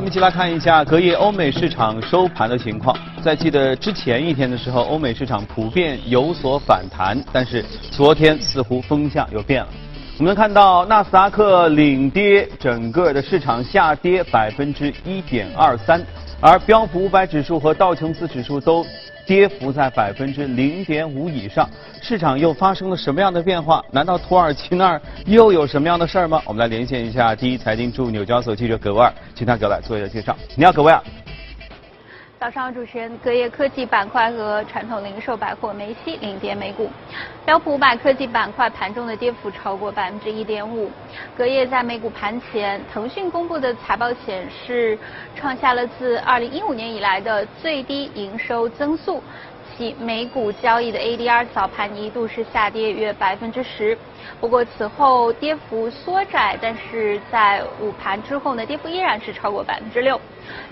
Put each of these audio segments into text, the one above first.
我们一起来看一下隔夜欧美市场收盘的情况。在记得之前一天的时候，欧美市场普遍有所反弹，但是昨天似乎风向又变了。我们看到纳斯达克领跌，整个的市场下跌百分之一点二三，而标普五百指数和道琼斯指数都。跌幅在百分之零点五以上，市场又发生了什么样的变化？难道土耳其那儿又有什么样的事儿吗？我们来连线一下第一财经驻纽交所记者葛威尔，请他给我来做一下介绍。你好，葛威尔。早上好，主持人，隔夜科技板块和传统零售百货梅西领跌美股，标普五百科技板块盘中的跌幅超过百分之一点五。隔夜在美股盘前，腾讯公布的财报显示，创下了自二零一五年以来的最低营收增速。其美股交易的 ADR 早盘一度是下跌约百分之十，不过此后跌幅缩窄，但是在午盘之后呢，跌幅依然是超过百分之六。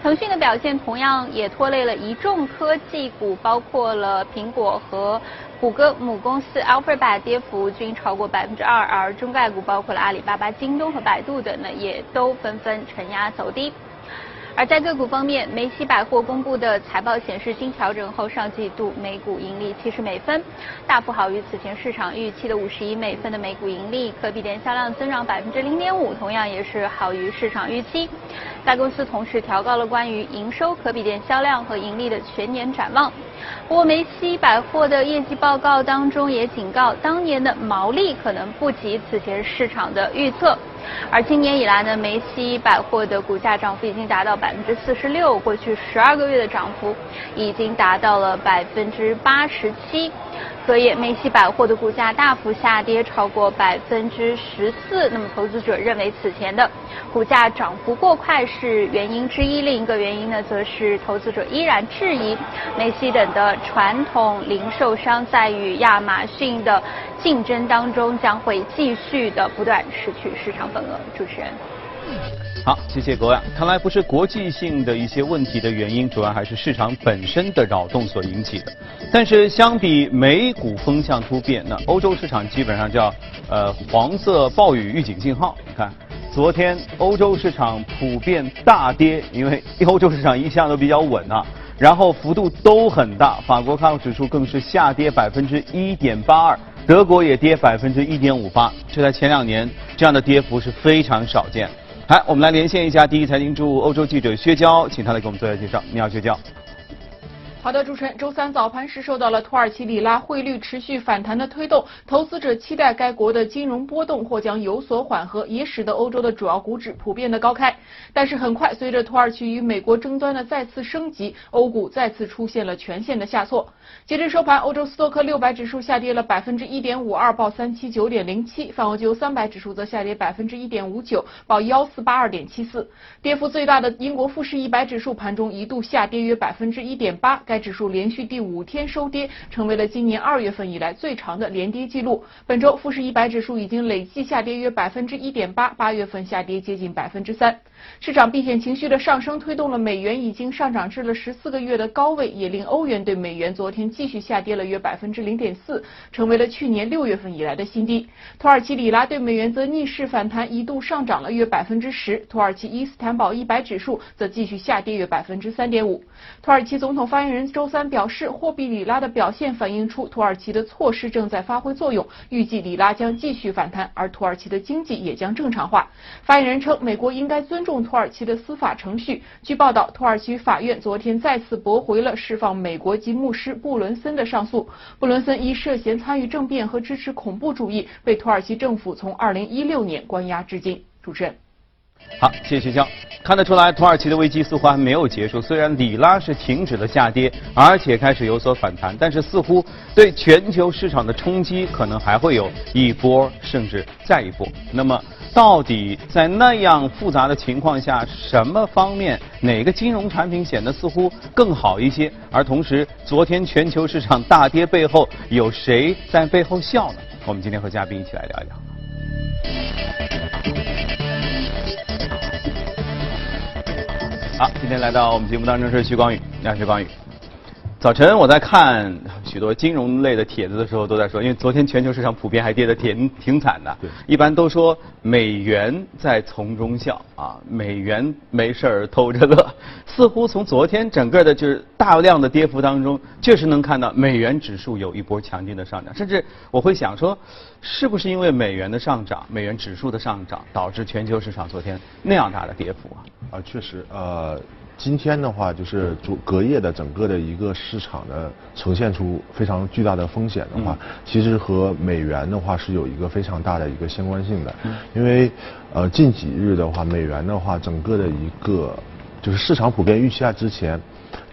腾讯的表现同样也拖累了一众科技股，包括了苹果和谷歌母公司 Alphabet，跌幅均超过百分之二，而中概股包括了阿里巴巴、京东和百度等呢，也都纷纷承压走低。而在个股方面，梅西百货公布的财报显示，经调整后上季度每股盈利七十美分，大幅好于此前市场预期的五十一美分的每股盈利，可比店销量增长百分之零点五，同样也是好于市场预期。该公司同时调高了关于营收、可比店销量和盈利的全年展望。不过，梅西百货的业绩报告当中也警告，当年的毛利可能不及此前市场的预测。而今年以来呢，梅西百货的股价涨幅已经达到百分之四十六，过去十二个月的涨幅已经达到了百分之八十七。所以，梅西百货的股价大幅下跌超过百分之十四。那么，投资者认为此前的股价涨幅过快是原因之一。另一个原因呢，则是投资者依然质疑梅西等的传统零售商在与亚马逊的竞争当中将会继续的不断失去市场份额。主持人。好，谢谢各位。看来不是国际性的一些问题的原因，主要还是市场本身的扰动所引起的。但是相比美股风向突变，那欧洲市场基本上叫呃黄色暴雨预警信号。你看，昨天欧洲市场普遍大跌，因为欧洲市场一向都比较稳啊，然后幅度都很大。法国 CAC 指数更是下跌百分之一点八二，德国也跌百分之一点五八。这在前两年这样的跌幅是非常少见。来，我们来连线一下第一财经驻欧洲记者薛娇，请他来给我们做一下介绍。你好，薛娇。好的，主持人，周三早盘时受到了土耳其里拉汇率持续反弹的推动，投资者期待该国的金融波动或将有所缓和，也使得欧洲的主要股指普遍的高开。但是很快，随着土耳其与美国争端的再次升级，欧股再次出现了全线的下挫。截至收盘，欧洲斯托克六百指数下跌了百分之一点五二，报三七九点零七；泛欧九三百指数则下跌百分之一点五九，报幺四八二点七四。跌幅最大的英国富时一百指数盘中一度下跌约百分之一点八。该指数连续第五天收跌，成为了今年二月份以来最长的连跌记录。本周富时一百指数已经累计下跌约百分之一点八，八月份下跌接近百分之三。市场避险情绪的上升推动了美元已经上涨至了十四个月的高位，也令欧元对美元昨天继续下跌了约百分之零点四，成为了去年六月份以来的新低。土耳其里拉对美元则逆势反弹，一度上涨了约百分之十。土耳其伊斯坦堡一百指数则继续下跌约百分之三点五。土耳其总统发言人周三表示，货币里拉的表现反映出土耳其的措施正在发挥作用，预计里拉将继续反弹，而土耳其的经济也将正常化。发言人称，美国应该尊重土耳其的司法程序。据报道，土耳其法院昨天再次驳回了释放美国籍牧师布伦森的上诉。布伦森因涉嫌参与政变和支持恐怖主义，被土耳其政府从2016年关押至今。主持人。好，谢谢肖。看得出来，土耳其的危机似乎还没有结束。虽然里拉是停止了下跌，而且开始有所反弹，但是似乎对全球市场的冲击可能还会有一波，甚至再一波。那么，到底在那样复杂的情况下，什么方面、哪个金融产品显得似乎更好一些？而同时，昨天全球市场大跌背后，有谁在背后笑呢？我们今天和嘉宾一起来聊一聊。好，今天来到我们节目当中是徐光宇，你好，徐光宇。早晨我在看许多金融类的帖子的时候，都在说，因为昨天全球市场普遍还跌得挺挺惨的。对。一般都说美元在从中笑啊，美元没事儿偷着乐。似乎从昨天整个的就是大量的跌幅当中，确实能看到美元指数有一波强劲的上涨。甚至我会想说，是不是因为美元的上涨、美元指数的上涨，导致全球市场昨天那样大的跌幅啊？啊，确实，呃。今天的话，就是昨隔夜的整个的一个市场的呈现出非常巨大的风险的话，其实和美元的话是有一个非常大的一个相关性的。因为呃近几日的话，美元的话整个的一个就是市场普遍预期下之前，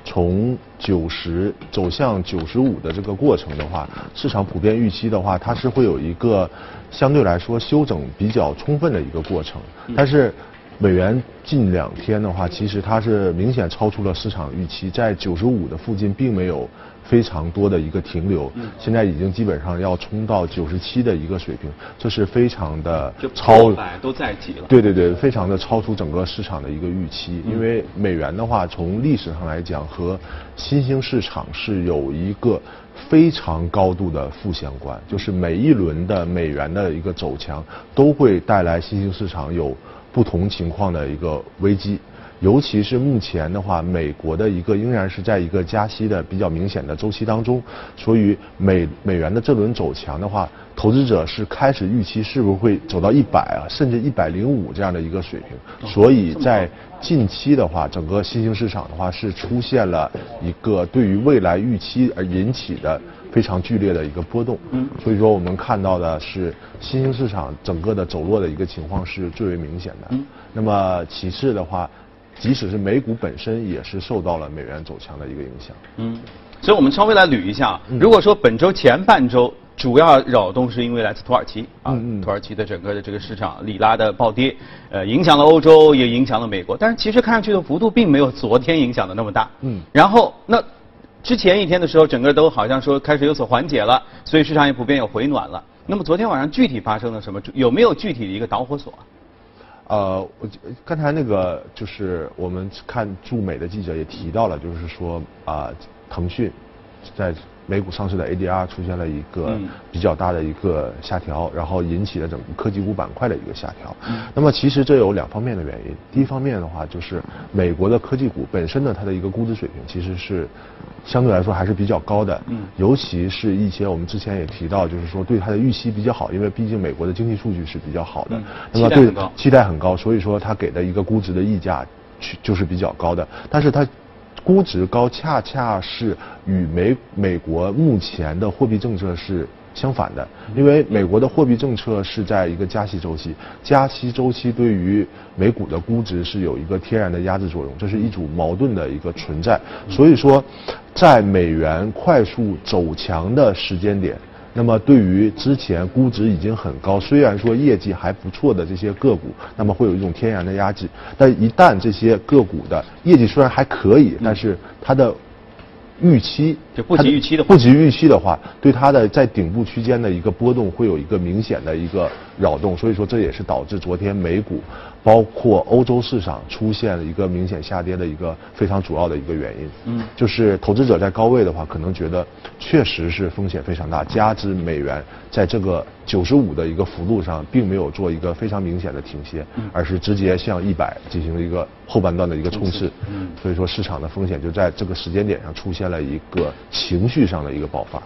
从九十走向九十五的这个过程的话，市场普遍预期的话，它是会有一个相对来说修整比较充分的一个过程，但是。美元近两天的话，其实它是明显超出了市场预期，在九十五的附近并没有非常多的一个停留，现在已经基本上要冲到九十七的一个水平，这是非常的超百都在即了。对对对，非常的超出整个市场的一个预期，因为美元的话，从历史上来讲和新兴市场是有一个非常高度的负相关，就是每一轮的美元的一个走强都会带来新兴市场有。不同情况的一个危机，尤其是目前的话，美国的一个仍然是在一个加息的比较明显的周期当中，所以美美元的这轮走强的话，投资者是开始预期是不是会走到一百啊，甚至一百零五这样的一个水平，所以在近期的话，整个新兴市场的话是出现了一个对于未来预期而引起的。非常剧烈的一个波动，嗯，所以说我们看到的是新兴市场整个的走弱的一个情况是最为明显的。嗯，那么其次的话，即使是美股本身也是受到了美元走强的一个影响。嗯，所以我们稍微来捋一下，如果说本周前半周主要扰动是因为来自土耳其啊，土耳其的整个的这个市场里拉的暴跌，呃，影响了欧洲也影响了美国，但是其实看上去的幅度并没有昨天影响的那么大。嗯，然后那。之前一天的时候，整个都好像说开始有所缓解了，所以市场也普遍有回暖了。那么昨天晚上具体发生了什么？有没有具体的一个导火索？呃，我刚才那个就是我们看驻美的记者也提到了，就是说啊，腾讯在。美股上市的 ADR 出现了一个比较大的一个下调，然后引起了整个科技股板块的一个下调。那么其实这有两方面的原因。第一方面的话，就是美国的科技股本身呢，它的一个估值水平其实是相对来说还是比较高的。尤其是一些我们之前也提到，就是说对它的预期比较好，因为毕竟美国的经济数据是比较好的。那么对期待很高，所以说它给的一个估值的溢价就是比较高的。但是它估值高，恰恰是与美美国目前的货币政策是相反的，因为美国的货币政策是在一个加息周期，加息周期对于美股的估值是有一个天然的压制作用，这是一组矛盾的一个存在。所以说，在美元快速走强的时间点。那么，对于之前估值已经很高，虽然说业绩还不错的这些个股，那么会有一种天然的压制。但一旦这些个股的业绩虽然还可以，但是它的预期就不及预期的不及预期的话，对它的在顶部区间的一个波动会有一个明显的一个扰动。所以说，这也是导致昨天美股。包括欧洲市场出现了一个明显下跌的一个非常主要的一个原因，嗯，就是投资者在高位的话，可能觉得确实是风险非常大，加之美元在这个九十五的一个幅度上，并没有做一个非常明显的停歇，而是直接向一百进行了一个后半段的一个冲刺，嗯，所以说市场的风险就在这个时间点上出现了一个情绪上的一个爆发。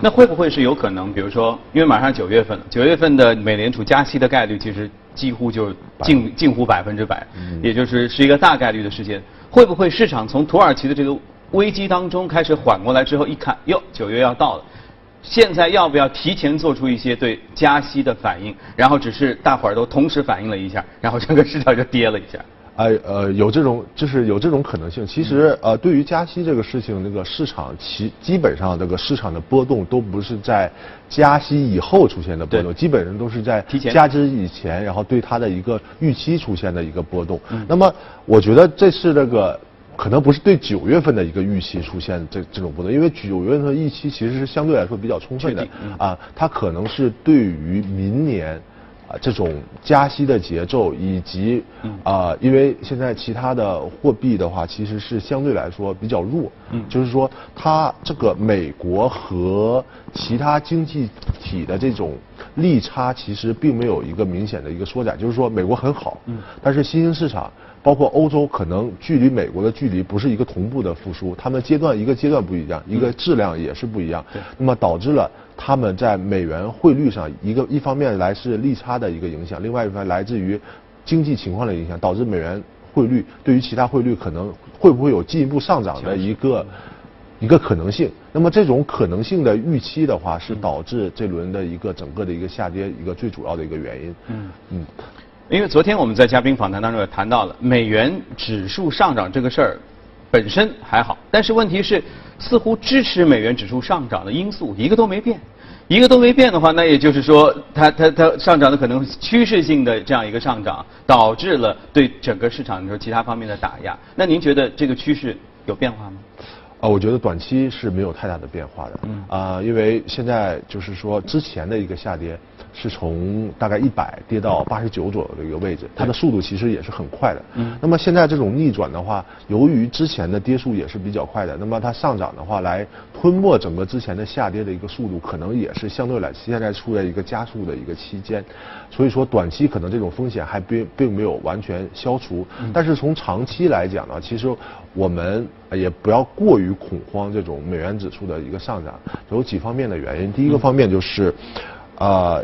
那会不会是有可能？比如说，因为马上九月份了，九月份的美联储加息的概率其实几乎就近近乎百分之百，也就是是一个大概率的事件。会不会市场从土耳其的这个危机当中开始缓过来之后，一看，哟，九月要到了，现在要不要提前做出一些对加息的反应？然后只是大伙儿都同时反应了一下，然后整个市场就跌了一下。哎呃，有这种就是有这种可能性。其实呃，对于加息这个事情，那个市场其基本上这个市场的波动都不是在加息以后出现的波动，基本上都是在加之以前，然后对它的一个预期出现的一个波动。那么我觉得这是那个可能不是对九月份的一个预期出现这这种波动，因为九月份的预期其实是相对来说比较充分的啊，它可能是对于明年。啊这种加息的节奏，以及啊，因为现在其他的货币的话，其实是相对来说比较弱，嗯，就是说它这个美国和其他经济体的这种利差，其实并没有一个明显的一个缩窄，就是说美国很好，嗯，但是新兴市场。包括欧洲可能距离美国的距离不是一个同步的复苏，他们阶段一个阶段不一样，一个质量也是不一样。那么导致了他们在美元汇率上一个一方面来是利差的一个影响，另外一方面来自于经济情况的影响，导致美元汇率对于其他汇率可能会不会有进一步上涨的一个一个可能性。那么这种可能性的预期的话，是导致这轮的一个整个的一个下跌一个最主要的一个原因。嗯嗯。因为昨天我们在嘉宾访谈当中也谈到了美元指数上涨这个事儿本身还好，但是问题是似乎支持美元指数上涨的因素一个都没变，一个都没变的话，那也就是说它它它上涨的可能趋势性的这样一个上涨，导致了对整个市场你说其他方面的打压。那您觉得这个趋势有变化吗？啊，我觉得短期是没有太大的变化的。嗯。啊，因为现在就是说之前的一个下跌。是从大概一百跌到八十九左右的一个位置，它的速度其实也是很快的。嗯。那么现在这种逆转的话，由于之前的跌速也是比较快的，那么它上涨的话来吞没整个之前的下跌的一个速度，可能也是相对来现在处在一个加速的一个期间。所以说短期可能这种风险还并并没有完全消除。嗯。但是从长期来讲呢，其实我们也不要过于恐慌这种美元指数的一个上涨，有几方面的原因。第一个方面就是，啊。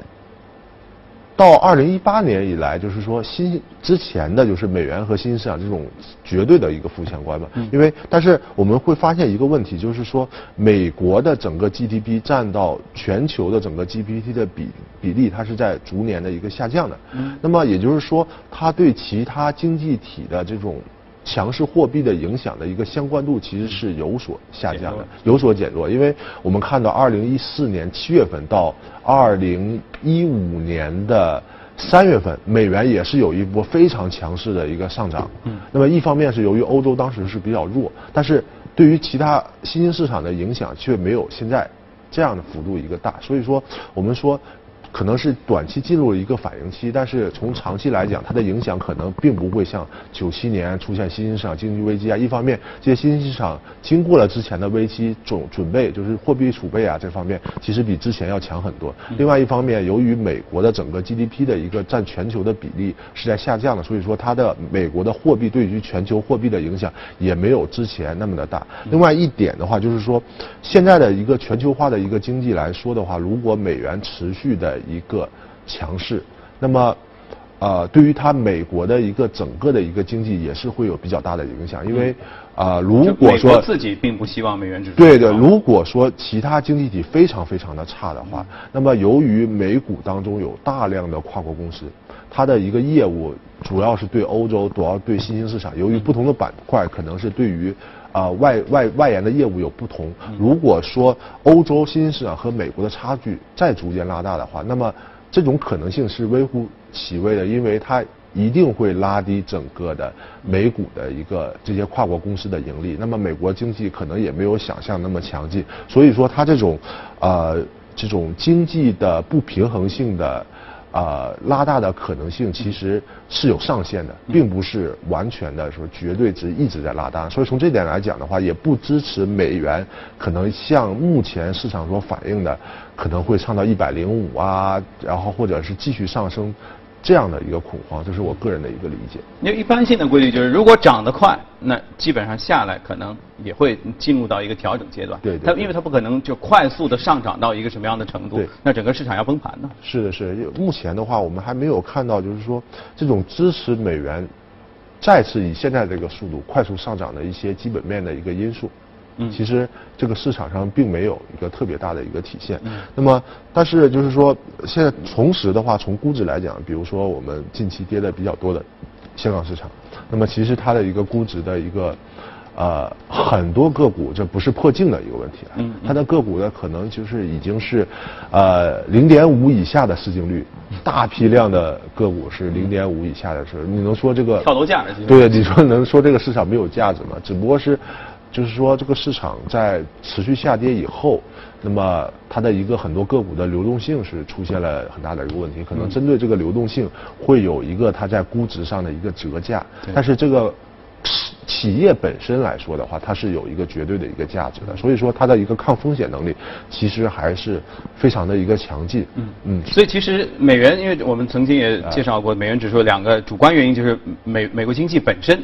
到二零一八年以来，就是说新之前的就是美元和新兴市场这种绝对的一个负相关嘛。因为但是我们会发现一个问题，就是说美国的整个 GDP 占到全球的整个 GPT 的比比例，它是在逐年的一个下降的。那么也就是说，它对其他经济体的这种。强势货币的影响的一个相关度其实是有所下降的，有所减弱。因为我们看到，二零一四年七月份到二零一五年的三月份，美元也是有一波非常强势的一个上涨。嗯。那么一方面是由于欧洲当时是比较弱，但是对于其他新兴市场的影响却没有现在这样的幅度一个大。所以说，我们说。可能是短期进入了一个反应期，但是从长期来讲，它的影响可能并不会像九七年出现新兴市场经济危机啊。一方面，这些新兴市场经过了之前的危机准准备，就是货币储备啊这方面，其实比之前要强很多。另外一方面，由于美国的整个 GDP 的一个占全球的比例是在下降的，所以说它的美国的货币对于全球货币的影响也没有之前那么的大。另外一点的话，就是说现在的一个全球化的一个经济来说的话，如果美元持续的一个强势，那么，呃，对于它美国的一个整个的一个经济也是会有比较大的影响，因为，啊，如果说自己并不希望美元指数对的，如果说其他经济体非常非常的差的话，那么由于美股当中有大量的跨国公司，它的一个业务主要是对欧洲，主要对新兴市场，由于不同的板块可能是对于。啊，外外外延的业务有不同。如果说欧洲新兴市场和美国的差距再逐渐拉大的话，那么这种可能性是微乎其微的，因为它一定会拉低整个的美股的一个这些跨国公司的盈利。那么美国经济可能也没有想象那么强劲，所以说它这种呃这种经济的不平衡性的。啊，拉大的可能性其实是有上限的，并不是完全的说绝对值一直在拉大。所以从这点来讲的话，也不支持美元可能像目前市场所反映的，可能会上到一百零五啊，然后或者是继续上升。这样的一个恐慌，这是我个人的一个理解。因为一般性的规律就是，如果涨得快，那基本上下来可能也会进入到一个调整阶段。对，它因为它不可能就快速的上涨到一个什么样的程度，那整个市场要崩盘呢？是的，是。目前的话，我们还没有看到，就是说这种支持美元再次以现在这个速度快速上涨的一些基本面的一个因素。嗯，其实这个市场上并没有一个特别大的一个体现。嗯，那么但是就是说，现在同时的话，从估值来讲，比如说我们近期跌的比较多的香港市场，那么其实它的一个估值的一个呃很多个股，这不是破净的一个问题嗯，它的个股呢可能就是已经是呃零点五以下的市净率，大批量的个股是零点五以下的时候，你能说这个跳楼价？对，你说能说这个市场没有价值吗？只不过是。就是说这个市场在持续下跌以后，那么它的一个很多个股的流动性是出现了很大的一个问题，可能针对这个流动性会有一个它在估值上的一个折价，但是这个。企业本身来说的话，它是有一个绝对的一个价值的，所以说它的一个抗风险能力其实还是非常的一个强劲。嗯嗯，所以其实美元，因为我们曾经也介绍过，美元指数两个主观原因就是美美国经济本身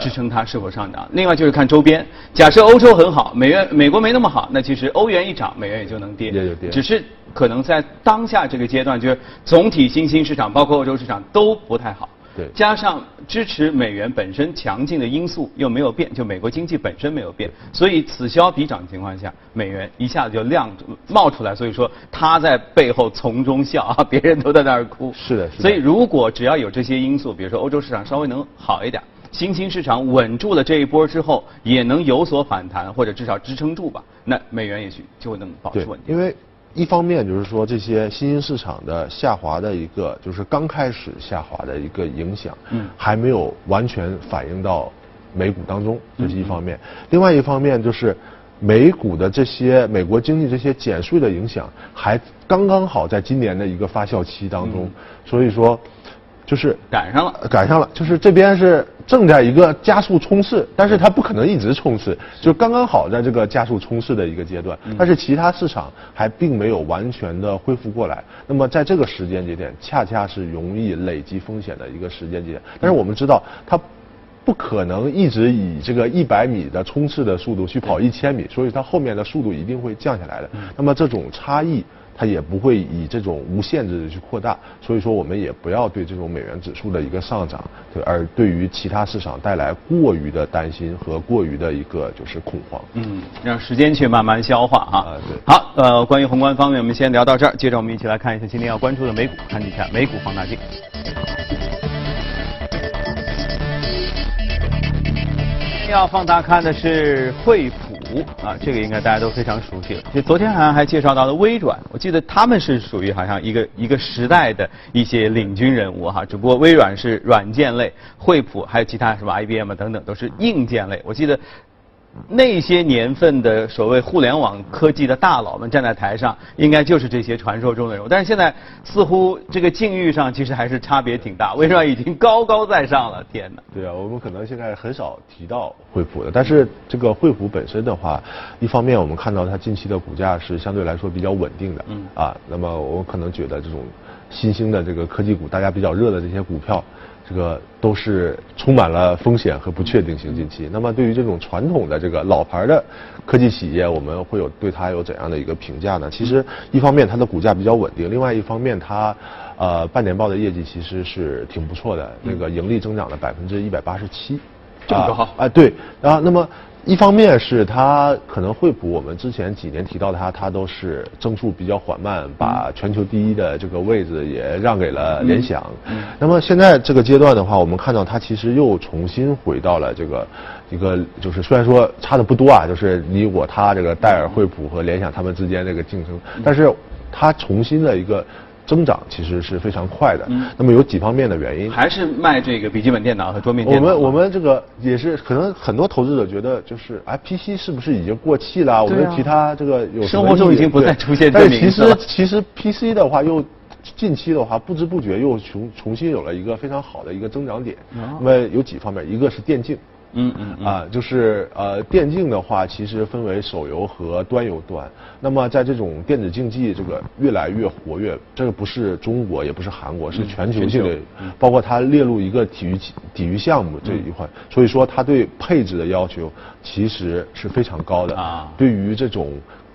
支撑它是否上涨，另外就是看周边。假设欧洲很好，美元美国没那么好，那其实欧元一涨，美元也就能跌。也有跌。只是可能在当下这个阶段，就是总体新兴市场，包括欧洲市场都不太好。对，加上支持美元本身强劲的因素又没有变，就美国经济本身没有变，所以此消彼长的情况下，美元一下子就亮冒出来，所以说他在背后从中笑啊，别人都在那儿哭。是的，所以如果只要有这些因素，比如说欧洲市场稍微能好一点，新兴市场稳住了这一波之后，也能有所反弹或者至少支撑住吧，那美元也许就能保持稳定。因为。一方面就是说这些新兴市场的下滑的一个，就是刚开始下滑的一个影响，嗯，还没有完全反映到美股当中，这是一方面。另外一方面就是美股的这些美国经济这些减税的影响，还刚刚好在今年的一个发酵期当中，所以说。就是赶上了，赶上了，就是这边是正在一个加速冲刺，但是它不可能一直冲刺，就刚刚好在这个加速冲刺的一个阶段，但是其他市场还并没有完全的恢复过来。那么在这个时间节点，恰恰是容易累积风险的一个时间节点。但是我们知道，它不可能一直以这个一百米的冲刺的速度去跑一千米，所以它后面的速度一定会降下来的。那么这种差异。它也不会以这种无限制的去扩大，所以说我们也不要对这种美元指数的一个上涨，而对于其他市场带来过于的担心和过于的一个就是恐慌。嗯，让时间去慢慢消化哈。啊，对。好，呃，关于宏观方面，我们先聊到这儿，接着我们一起来看一下今天要关注的美股，看一下美股放大镜。要放大看的是惠普。啊，这个应该大家都非常熟悉了。就昨天好像还介绍到了微软，我记得他们是属于好像一个一个时代的一些领军人物哈。只不过微软是软件类，惠普还有其他什么 IBM 等等都是硬件类。我记得。那些年份的所谓互联网科技的大佬们站在台上，应该就是这些传说中的人物。但是现在似乎这个境遇上其实还是差别挺大。微软已经高高在上了，天哪！对啊，我们可能现在很少提到惠普的。但是这个惠普本身的话，一方面我们看到它近期的股价是相对来说比较稳定的。嗯。啊，那么我可能觉得这种新兴的这个科技股，大家比较热的这些股票。这个都是充满了风险和不确定性。近期，那么对于这种传统的这个老牌的科技企业，我们会有对它有怎样的一个评价呢？其实，一方面它的股价比较稳定，另外一方面它呃半年报的业绩其实是挺不错的，那个盈利增长了百分之一百八十七，这么高啊？对啊，那么。一方面是它可能惠普，我们之前几年提到它，它都是增速比较缓慢，把全球第一的这个位置也让给了联想。那么现在这个阶段的话，我们看到它其实又重新回到了这个一个，就是虽然说差的不多啊，就是你我他这个戴尔、惠普和联想他们之间这个竞争，但是它重新的一个。增长其实是非常快的。嗯。那么有几方面的原因？还是卖这个笔记本电脑和桌面电脑。我们我们这个也是可能很多投资者觉得就是，哎，PC 是不是已经过气了？我们其他这个有生活中已经不再出现这但其实其实 PC 的话，又近期的话不知不觉又重重新有了一个非常好的一个增长点。那么有几方面，一个是电竞。嗯嗯啊，就是呃，电竞的话，其实分为手游和端游端。那么在这种电子竞技这个越来越活跃，这个不是中国，也不是韩国，是全球性的，包括它列入一个体育体育项目这一块，所以说它对配置的要求其实是非常高的。啊，对于这种。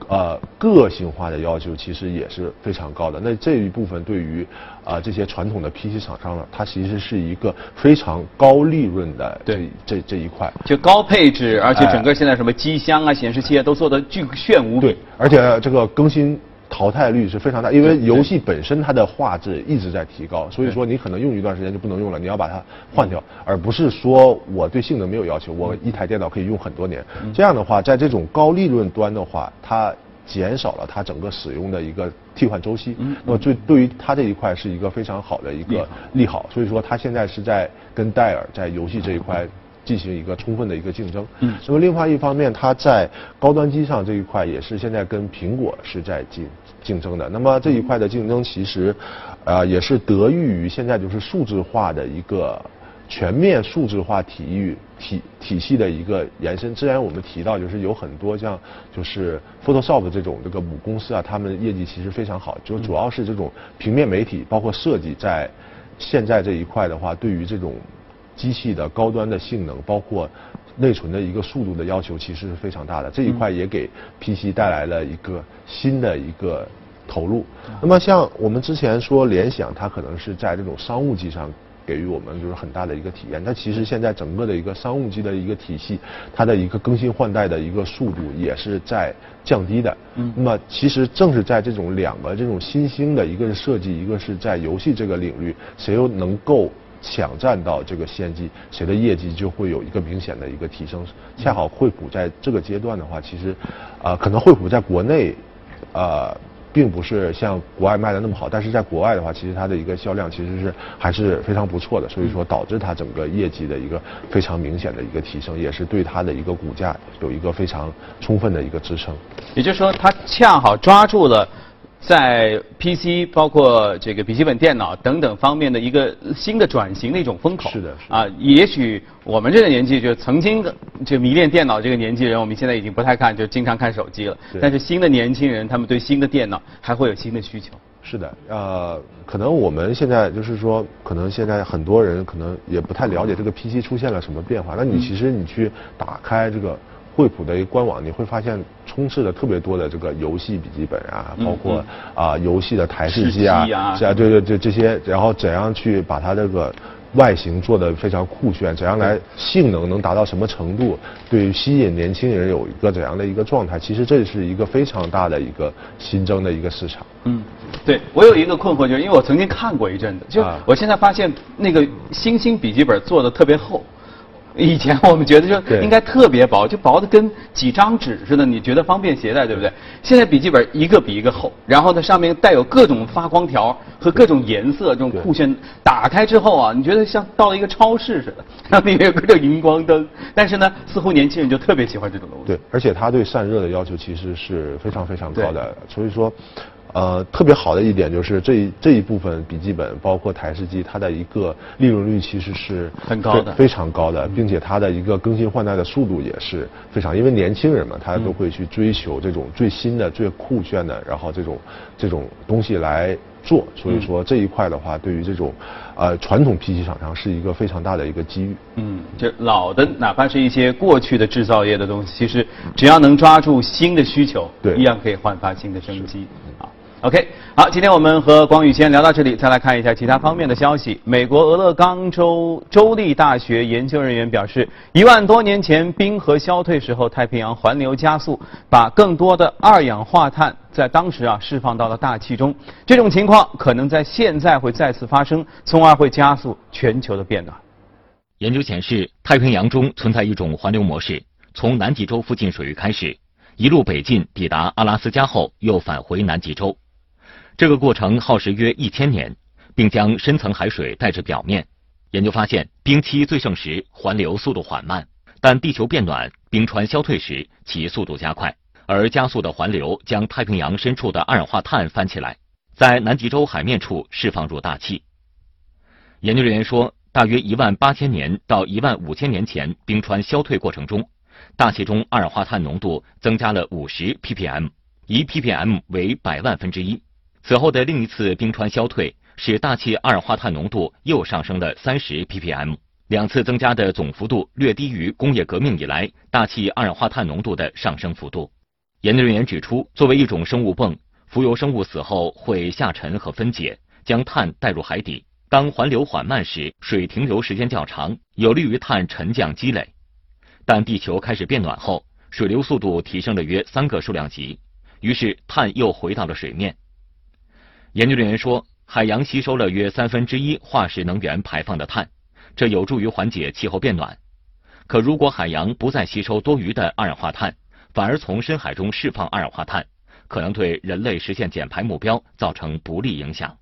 呃，个性化的要求其实也是非常高的。那这一部分对于啊这些传统的 PC 厂商呢，它其实是一个非常高利润的这这这一块。就高配置，而且整个现在什么机箱啊、显示器啊都做的巨炫无比。对，而且这个更新。淘汰率是非常大，因为游戏本身它的画质一直在提高，所以说你可能用一段时间就不能用了，你要把它换掉，而不是说我对性能没有要求，我一台电脑可以用很多年。这样的话，在这种高利润端的话，它减少了它整个使用的一个替换周期，那么对对于它这一块是一个非常好的一个利好，所以说它现在是在跟戴尔在游戏这一块。进行一个充分的一个竞争。嗯，那么另外一方面，它在高端机上这一块也是现在跟苹果是在竞竞争的。那么这一块的竞争其实，呃，也是得益于现在就是数字化的一个全面数字化体育体体系的一个延伸。之前我们提到就是有很多像就是 Photoshop 这种这个母公司啊，他们业绩其实非常好，就主要是这种平面媒体包括设计在现在这一块的话，对于这种。机器的高端的性能，包括内存的一个速度的要求，其实是非常大的。这一块也给 PC 带来了一个新的一个投入。那么像我们之前说联想，它可能是在这种商务机上给予我们就是很大的一个体验。但其实现在整个的一个商务机的一个体系，它的一个更新换代的一个速度也是在降低的。嗯。那么其实正是在这种两个这种新兴的，一个是设计，一个是在游戏这个领域，谁又能够？抢占到这个先机，谁的业绩就会有一个明显的一个提升。恰好惠普在这个阶段的话，其实，啊，可能惠普在国内，呃，并不是像国外卖的那么好，但是在国外的话，其实它的一个销量其实是还是非常不错的。所以说，导致它整个业绩的一个非常明显的一个提升，也是对它的一个股价有一个非常充分的一个支撑。也就是说，它恰好抓住了。在 PC 包括这个笔记本电脑等等方面的一个新的转型的一种风口。是的。啊，也许我们这个年纪就曾经就迷恋电脑这个年纪人，我们现在已经不太看，就经常看手机了。但是新的年轻人，他们对新的电脑还会有新的需求。是的，呃，可能我们现在就是说，可能现在很多人可能也不太了解这个 PC 出现了什么变化。那你其实你去打开这个。惠普的一个官网，你会发现充斥着特别多的这个游戏笔记本啊，包括啊游戏的台式机啊，是啊，对对对这些，然后怎样去把它这个外形做的非常酷炫，怎样来性能能达到什么程度，对于吸引年轻人有一个怎样的一个状态，其实这是一个非常大的一个新增的一个市场。嗯，对我有一个困惑，就是因为我曾经看过一阵子，就我现在发现那个星星笔记本做的特别厚。以前我们觉得就应该特别薄，就薄的跟几张纸似的，你觉得方便携带，对不对？现在笔记本一个比一个厚，然后它上面带有各种发光条和各种颜色，这种酷炫。打开之后啊，你觉得像到了一个超市似的，上面有各种荧光灯。但是呢，似乎年轻人就特别喜欢这种东西。对，而且它对散热的要求其实是非常非常高的，所以说。呃，特别好的一点就是这一这一部分笔记本，包括台式机，它的一个利润率其实是很高的，非常高的，并且它的一个更新换代的速度也是非常，因为年轻人嘛，他都会去追求这种最新的、最酷炫的，然后这种这种东西来做，所以说这一块的话，对于这种呃传统 PC 厂商是一个非常大的一个机遇。嗯，就老的，哪怕是一些过去的制造业的东西，其实只要能抓住新的需求，对，一样可以焕发新的生机。啊。OK，好，今天我们和广宇先聊到这里，再来看一下其他方面的消息。美国俄勒冈州州立大学研究人员表示，一万多年前冰河消退时候，太平洋环流加速，把更多的二氧化碳在当时啊释放到了大气中。这种情况可能在现在会再次发生，从而会加速全球的变暖。研究显示，太平洋中存在一种环流模式，从南极洲附近水域开始，一路北进，抵达阿拉斯加后又返回南极洲。这个过程耗时约一千年，并将深层海水带至表面。研究发现，冰期最盛时环流速度缓慢，但地球变暖、冰川消退时其速度加快。而加速的环流将太平洋深处的二氧化碳翻起来，在南极洲海面处释放入大气。研究人员说，大约一万八千年到一万五千年前冰川消退过程中，大气中二氧化碳浓度增加了五十 ppm，一 ppm 为百万分之一。此后的另一次冰川消退，使大气二氧化碳浓度又上升了三十 ppm，两次增加的总幅度略低于工业革命以来大气二氧化碳浓度的上升幅度。研究人员指出，作为一种生物泵，浮游生物死后会下沉和分解，将碳带入海底。当环流缓慢时，水停留时间较长，有利于碳沉降积累。但地球开始变暖后，水流速度提升了约三个数量级，于是碳又回到了水面。研究人员说，海洋吸收了约三分之一化石能源排放的碳，这有助于缓解气候变暖。可如果海洋不再吸收多余的二氧化碳，反而从深海中释放二氧化碳，可能对人类实现减排目标造成不利影响。